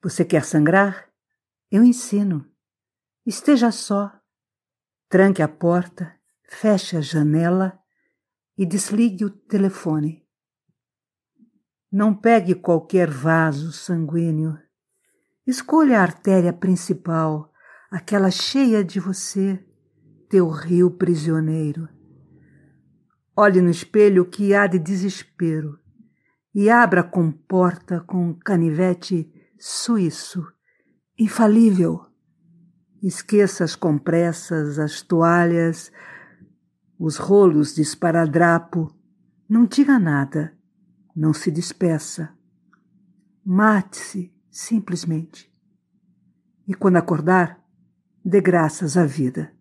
Você quer sangrar? Eu ensino. Esteja só. Tranque a porta, feche a janela e desligue o telefone. Não pegue qualquer vaso sanguíneo. Escolha a artéria principal, aquela cheia de você, teu rio prisioneiro. Olhe no espelho que há de desespero e abra a comporta com canivete suíço, infalível. Esqueça as compressas, as toalhas, os rolos de esparadrapo. Não diga nada, não se despeça. Mate-se, simplesmente. E quando acordar, dê graças à vida.